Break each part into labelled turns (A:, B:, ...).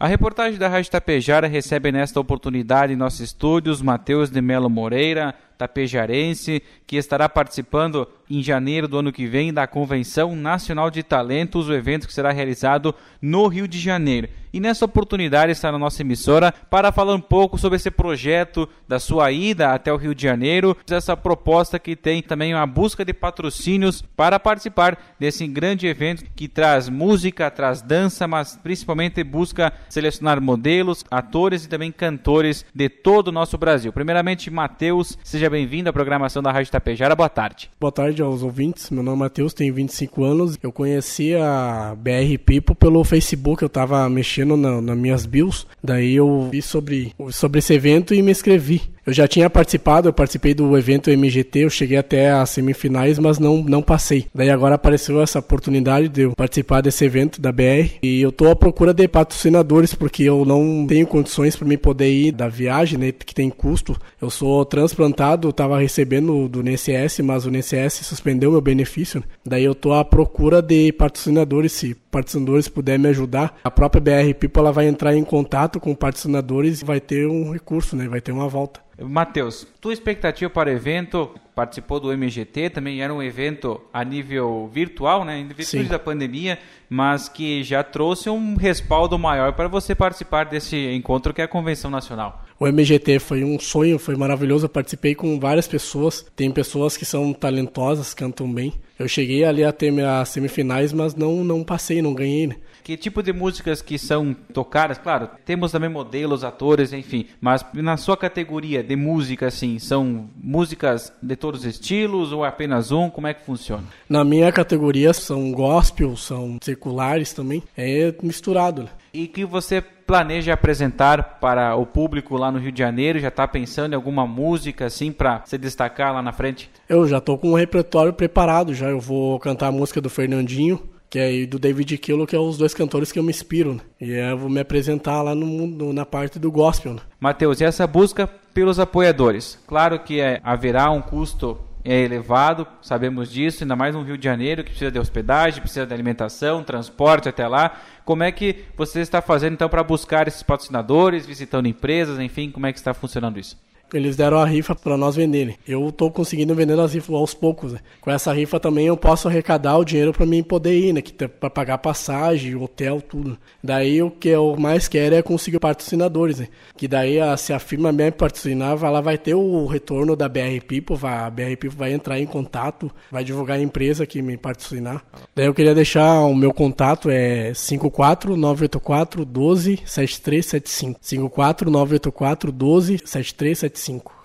A: A reportagem da Rádio Tapejara recebe nesta oportunidade em nossos estúdios Matheus de Melo Moreira, tapejarense, que estará participando em janeiro do ano que vem da Convenção Nacional de Talentos, o evento que será realizado no Rio de Janeiro. E nessa oportunidade está na nossa emissora para falar um pouco sobre esse projeto da sua ida até o Rio de Janeiro, essa proposta que tem também uma busca de patrocínios para participar desse grande evento que traz música, traz dança, mas principalmente busca selecionar modelos, atores e também cantores de todo o nosso Brasil. Primeiramente, Matheus, seja bem-vindo à programação da Rádio Tapejara. Boa tarde.
B: Boa tarde aos ouvintes. Meu nome é Matheus, tenho 25 anos. Eu conheci a BR Pipo pelo Facebook. Eu estava mexendo na, nas minhas bios. Daí eu vi sobre, sobre esse evento e me inscrevi. Eu já tinha participado, eu participei do evento MGT, eu cheguei até as semifinais, mas não, não passei. Daí agora apareceu essa oportunidade de eu participar desse evento da BR e eu tô à procura de patrocinadores porque eu não tenho condições para me poder ir da viagem, né, que tem custo. Eu sou transplantado, eu tava recebendo do NSS, mas o NSS suspendeu meu benefício. Daí eu tô à procura de patrocinadores, se patrocinadores puderem me ajudar. A própria BR People ela vai entrar em contato com patrocinadores e vai ter um recurso, né, vai ter uma volta.
A: Matheus, tua expectativa para o evento, participou do MGT, também era um evento a nível virtual, né, em virtude da pandemia, mas que já trouxe um respaldo maior para você participar desse encontro que é a Convenção Nacional.
B: O MGT foi um sonho, foi maravilhoso, eu participei com várias pessoas, tem pessoas que são talentosas, cantam bem. Eu cheguei ali a ter as semifinais, mas não, não passei, não ganhei, né?
A: Que tipo de músicas que são tocadas? Claro, temos também modelos, atores, enfim. Mas na sua categoria de música, assim, são músicas de todos os estilos ou apenas um? Como é que funciona?
B: Na minha categoria são gospel, são seculares também. É misturado. Né?
A: E que você planeja apresentar para o público lá no Rio de Janeiro? Já está pensando em alguma música assim para se destacar lá na frente?
B: Eu já estou com um repertório preparado. Já eu vou cantar a música do Fernandinho que é do David Killo, que é os dois cantores que eu me inspiro, né? E eu vou me apresentar lá no, na parte do gospel, né?
A: Matheus, e essa busca pelos apoiadores? Claro que é, haverá um custo é elevado, sabemos disso, ainda mais no Rio de Janeiro, que precisa de hospedagem, precisa de alimentação, transporte até lá. Como é que você está fazendo então para buscar esses patrocinadores, visitando empresas, enfim, como é que está funcionando isso?
B: Eles deram a rifa para nós venderem. Eu tô conseguindo vender as rifas aos poucos. Né? Com essa rifa também eu posso arrecadar o dinheiro para mim poder ir, né? Que para pagar passagem, hotel, tudo. Daí o que eu mais quero é conseguir patrocinadores, né? Que daí a, se a firma me patrocinar, ela vai ter o retorno da BR People, vai, a BR People vai entrar em contato, vai divulgar a empresa que me patrocinar. Daí eu queria deixar o meu contato é 54984 12 7375. 54984 12 7375. 5.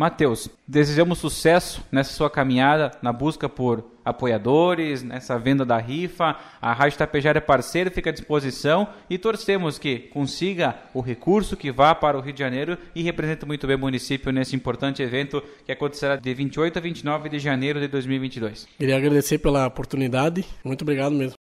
A: Matheus, desejamos sucesso nessa sua caminhada na busca por apoiadores, nessa venda da rifa. A Rádio Tapejara é parceira, fica à disposição e torcemos que consiga o recurso que vá para o Rio de Janeiro e represente muito bem o município nesse importante evento que acontecerá de 28 a 29 de janeiro de 2022.
B: Queria agradecer pela oportunidade. Muito obrigado mesmo.